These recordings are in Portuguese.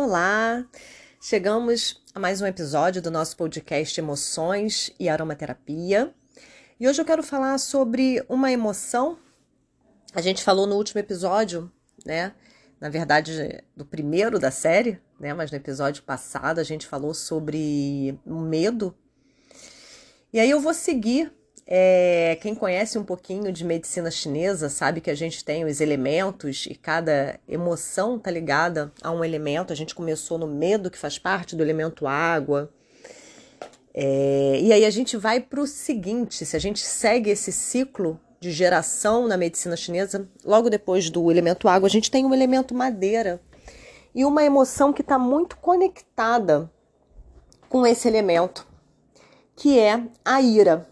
Olá! Chegamos a mais um episódio do nosso podcast Emoções e Aromaterapia. E hoje eu quero falar sobre uma emoção. A gente falou no último episódio, né? Na verdade, do primeiro da série, né? Mas no episódio passado a gente falou sobre medo. E aí eu vou seguir é, quem conhece um pouquinho de medicina chinesa sabe que a gente tem os elementos e cada emoção está ligada a um elemento. A gente começou no medo, que faz parte do elemento água. É, e aí a gente vai para o seguinte: se a gente segue esse ciclo de geração na medicina chinesa, logo depois do elemento água, a gente tem o um elemento madeira e uma emoção que está muito conectada com esse elemento, que é a ira.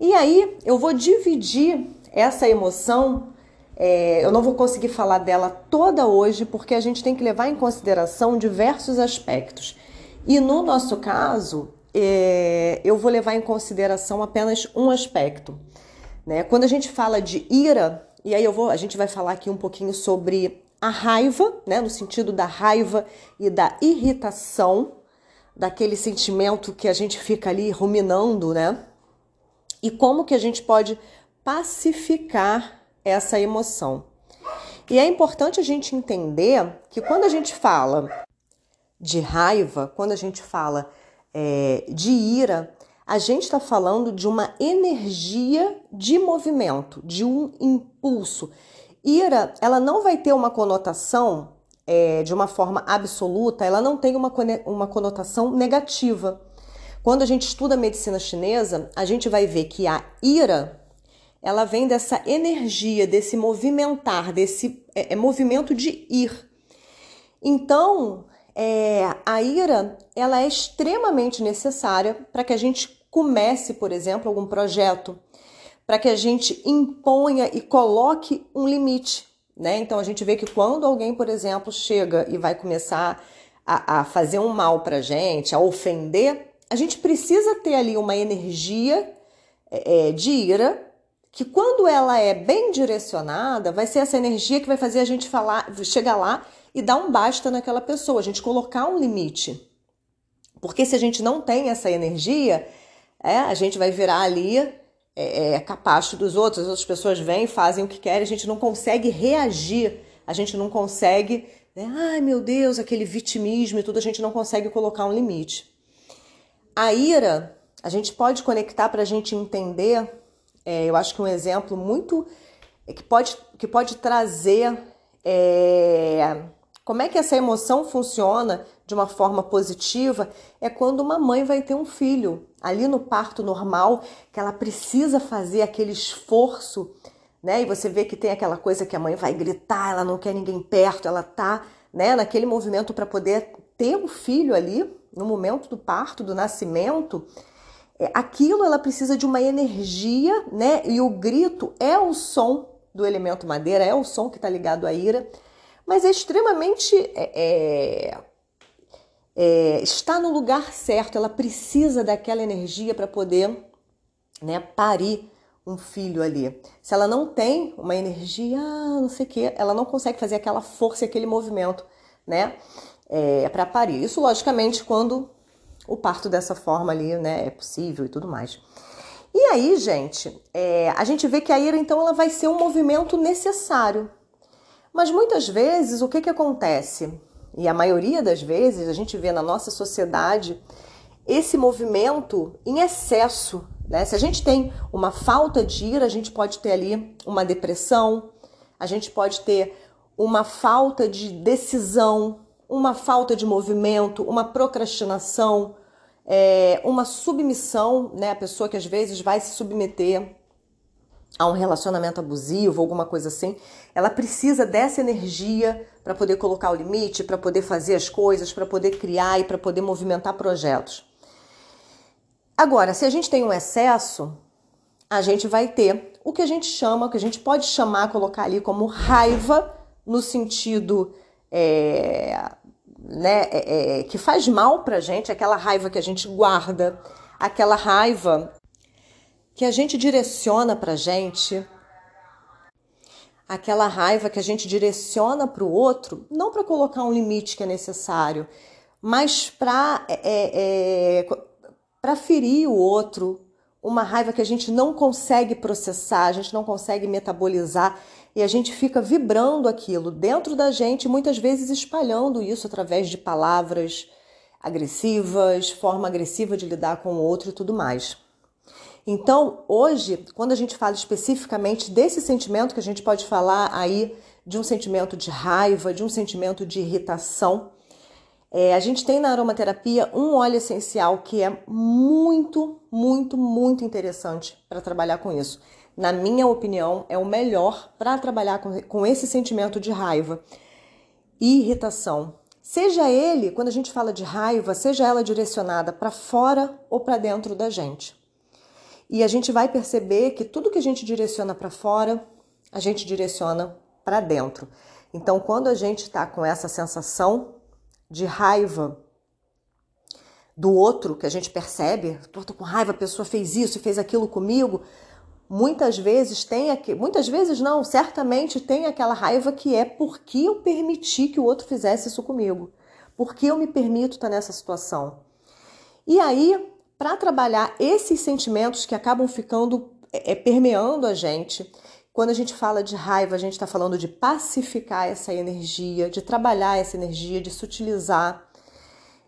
E aí eu vou dividir essa emoção. É, eu não vou conseguir falar dela toda hoje, porque a gente tem que levar em consideração diversos aspectos. E no nosso caso, é, eu vou levar em consideração apenas um aspecto. Né? Quando a gente fala de ira, e aí eu vou, a gente vai falar aqui um pouquinho sobre a raiva, né? no sentido da raiva e da irritação, daquele sentimento que a gente fica ali ruminando, né? E como que a gente pode pacificar essa emoção. E é importante a gente entender que quando a gente fala de raiva, quando a gente fala é, de ira, a gente está falando de uma energia de movimento, de um impulso. Ira, ela não vai ter uma conotação é, de uma forma absoluta, ela não tem uma, uma conotação negativa. Quando a gente estuda a medicina chinesa, a gente vai ver que a ira ela vem dessa energia, desse movimentar, desse é, é movimento de ir. Então, é, a ira ela é extremamente necessária para que a gente comece, por exemplo, algum projeto, para que a gente imponha e coloque um limite. Né? Então a gente vê que quando alguém, por exemplo, chega e vai começar a, a fazer um mal para gente, a ofender, a gente precisa ter ali uma energia é, é, de ira que quando ela é bem direcionada, vai ser essa energia que vai fazer a gente falar, chegar lá e dar um basta naquela pessoa, a gente colocar um limite. Porque se a gente não tem essa energia, é, a gente vai virar ali é, é, capacho dos outros, as outras pessoas vêm, fazem o que querem, a gente não consegue reagir, a gente não consegue, né, ai meu Deus, aquele vitimismo e tudo, a gente não consegue colocar um limite. A ira, a gente pode conectar para a gente entender, é, eu acho que um exemplo muito é, que pode, que pode trazer é, como é que essa emoção funciona de uma forma positiva é quando uma mãe vai ter um filho ali no parto normal, que ela precisa fazer aquele esforço, né? E você vê que tem aquela coisa que a mãe vai gritar, ela não quer ninguém perto, ela tá, né, naquele movimento para poder ter o um filho ali, no momento do parto, do nascimento, é, aquilo ela precisa de uma energia, né? E o grito é o som do elemento madeira, é o som que está ligado à ira, mas é extremamente. É, é, é, está no lugar certo, ela precisa daquela energia para poder né, parir um filho ali. Se ela não tem uma energia, ah, não sei o que, ela não consegue fazer aquela força, aquele movimento, né? É, para parir. Isso, logicamente, quando o parto dessa forma ali, né, é possível e tudo mais. E aí, gente, é, a gente vê que a ira, então, ela vai ser um movimento necessário. Mas muitas vezes, o que, que acontece? E a maioria das vezes, a gente vê na nossa sociedade esse movimento em excesso. Né? Se a gente tem uma falta de ira, a gente pode ter ali uma depressão, a gente pode ter uma falta de decisão, uma falta de movimento, uma procrastinação, é, uma submissão, né? A pessoa que às vezes vai se submeter a um relacionamento abusivo, alguma coisa assim, ela precisa dessa energia para poder colocar o limite, para poder fazer as coisas, para poder criar e para poder movimentar projetos. Agora, se a gente tem um excesso, a gente vai ter o que a gente chama, o que a gente pode chamar, colocar ali como raiva, no sentido é, né, é, é, que faz mal pra gente, aquela raiva que a gente guarda, aquela raiva que a gente direciona pra gente, aquela raiva que a gente direciona para o outro, não para colocar um limite que é necessário, mas para é, é, para ferir o outro, uma raiva que a gente não consegue processar, a gente não consegue metabolizar e a gente fica vibrando aquilo dentro da gente, muitas vezes espalhando isso através de palavras agressivas, forma agressiva de lidar com o outro e tudo mais. Então, hoje, quando a gente fala especificamente desse sentimento, que a gente pode falar aí de um sentimento de raiva, de um sentimento de irritação, é, a gente tem na aromaterapia um óleo essencial que é muito, muito, muito interessante para trabalhar com isso. Na minha opinião, é o melhor para trabalhar com, com esse sentimento de raiva e irritação. Seja ele, quando a gente fala de raiva, seja ela direcionada para fora ou para dentro da gente. E a gente vai perceber que tudo que a gente direciona para fora, a gente direciona para dentro. Então, quando a gente está com essa sensação de raiva do outro, que a gente percebe, tô, tô com raiva, a pessoa fez isso e fez aquilo comigo, muitas vezes tem aqui, muitas vezes não, certamente tem aquela raiva que é porque eu permiti que o outro fizesse isso comigo. Porque eu me permito estar nessa situação. E aí, para trabalhar esses sentimentos que acabam ficando é, é, permeando a gente, quando a gente fala de raiva, a gente está falando de pacificar essa energia, de trabalhar essa energia, de sutilizar,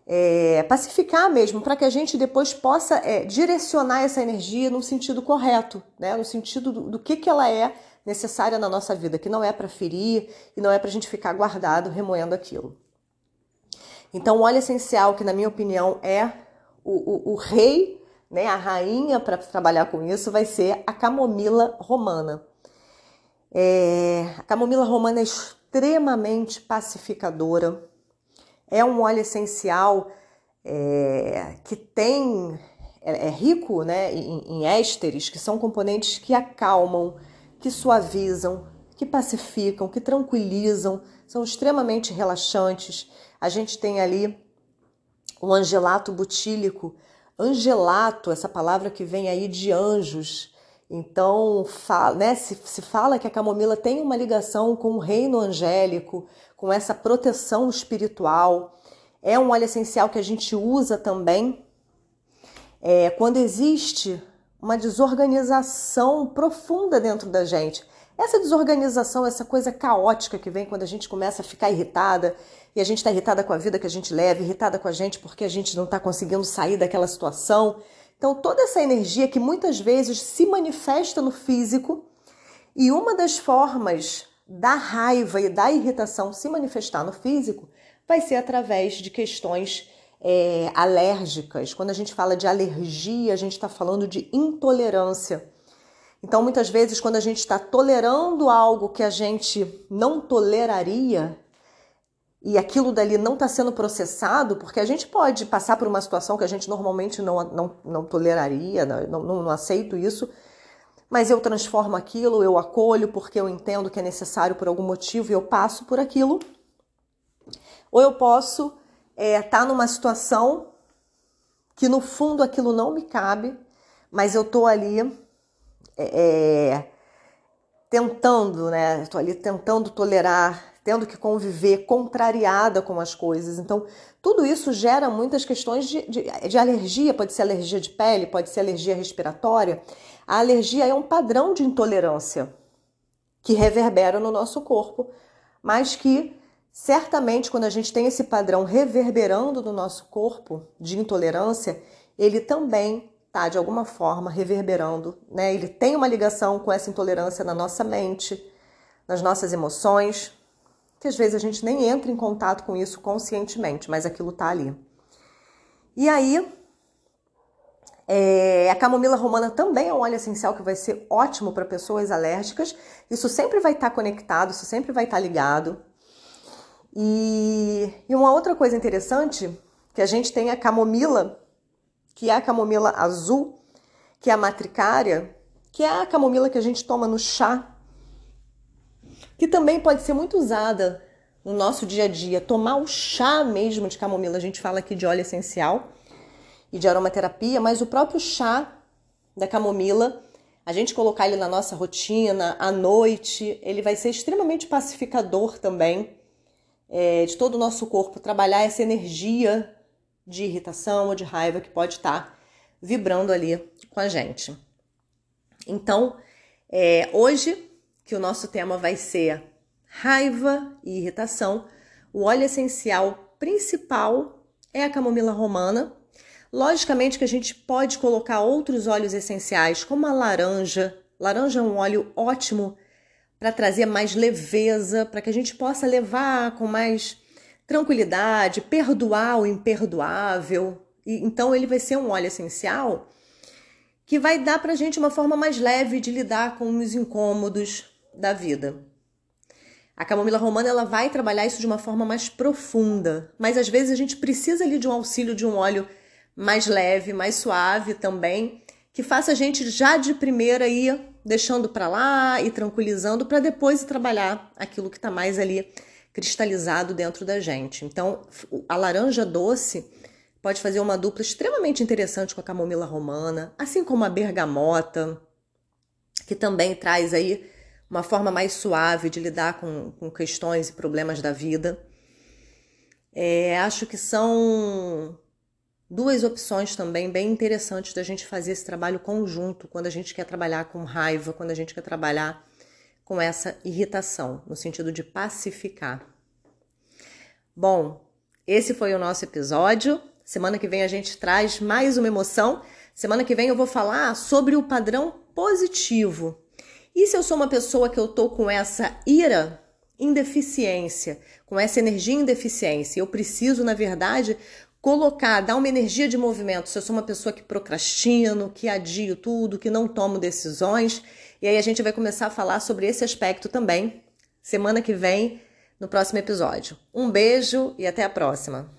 é, pacificar mesmo, para que a gente depois possa é, direcionar essa energia no sentido correto, né? no sentido do, do que, que ela é necessária na nossa vida, que não é para ferir e não é para a gente ficar guardado, remoendo aquilo. Então, o óleo essencial, que na minha opinião é o, o, o rei, né, a rainha para trabalhar com isso, vai ser a camomila romana. É, a camomila romana é extremamente pacificadora. É um óleo essencial é, que tem é, é rico né, em, em ésteres, que são componentes que acalmam, que suavizam, que pacificam, que tranquilizam, são extremamente relaxantes. A gente tem ali o angelato butílico. Angelato, essa palavra que vem aí de anjos, então, né, se, se fala que a camomila tem uma ligação com o reino angélico, com essa proteção espiritual. É um óleo essencial que a gente usa também é, quando existe uma desorganização profunda dentro da gente. Essa desorganização, essa coisa caótica que vem quando a gente começa a ficar irritada e a gente está irritada com a vida que a gente leva, irritada com a gente porque a gente não está conseguindo sair daquela situação. Então, toda essa energia que muitas vezes se manifesta no físico, e uma das formas da raiva e da irritação se manifestar no físico vai ser através de questões é, alérgicas. Quando a gente fala de alergia, a gente está falando de intolerância. Então, muitas vezes, quando a gente está tolerando algo que a gente não toleraria, e aquilo dali não está sendo processado, porque a gente pode passar por uma situação que a gente normalmente não, não, não toleraria, não, não, não aceito isso, mas eu transformo aquilo, eu acolho porque eu entendo que é necessário por algum motivo e eu passo por aquilo. Ou eu posso estar é, tá numa situação que no fundo aquilo não me cabe, mas eu estou ali é, é, tentando, né? Estou ali tentando tolerar, tendo que conviver contrariada com as coisas. Então, tudo isso gera muitas questões de, de, de, alergia, pode ser alergia de pele, pode ser alergia respiratória. A alergia é um padrão de intolerância que reverbera no nosso corpo, mas que certamente quando a gente tem esse padrão reverberando no nosso corpo de intolerância, ele também está de alguma forma reverberando, né? Ele tem uma ligação com essa intolerância na nossa mente, nas nossas emoções, que às vezes a gente nem entra em contato com isso conscientemente, mas aquilo tá ali. E aí, é, a camomila romana também é um óleo essencial que vai ser ótimo para pessoas alérgicas. Isso sempre vai estar tá conectado, isso sempre vai estar tá ligado. E, e uma outra coisa interessante, que a gente tem a camomila, que é a camomila azul, que é a matricária, que é a camomila que a gente toma no chá que também pode ser muito usada no nosso dia a dia. Tomar o chá mesmo de camomila, a gente fala aqui de óleo essencial e de aromaterapia, mas o próprio chá da camomila a gente colocar ele na nossa rotina à noite, ele vai ser extremamente pacificador também é, de todo o nosso corpo, trabalhar essa energia de irritação ou de raiva que pode estar vibrando ali com a gente. Então, é, hoje, que o nosso tema vai ser raiva e irritação, o óleo essencial principal é a camomila romana. Logicamente que a gente pode colocar outros óleos essenciais, como a laranja. Laranja é um óleo ótimo para trazer mais leveza, para que a gente possa levar com mais tranquilidade, perdoar o imperdoável. E, então ele vai ser um óleo essencial que vai dar para a gente uma forma mais leve de lidar com os incômodos da vida. A camomila romana ela vai trabalhar isso de uma forma mais profunda, mas às vezes a gente precisa ali de um auxílio de um óleo mais leve, mais suave também, que faça a gente já de primeira ir deixando para lá e tranquilizando para depois trabalhar aquilo que está mais ali cristalizado dentro da gente. Então, a laranja doce pode fazer uma dupla extremamente interessante com a camomila romana, assim como a bergamota, que também traz aí uma forma mais suave de lidar com, com questões e problemas da vida. É, acho que são duas opções também bem interessantes da gente fazer esse trabalho conjunto quando a gente quer trabalhar com raiva, quando a gente quer trabalhar com essa irritação, no sentido de pacificar. Bom, esse foi o nosso episódio. Semana que vem a gente traz mais uma emoção. Semana que vem eu vou falar sobre o padrão positivo. E se eu sou uma pessoa que eu tô com essa ira em deficiência, com essa energia em deficiência, eu preciso, na verdade, colocar, dar uma energia de movimento. Se eu sou uma pessoa que procrastino, que adio tudo, que não tomo decisões, e aí a gente vai começar a falar sobre esse aspecto também semana que vem no próximo episódio. Um beijo e até a próxima.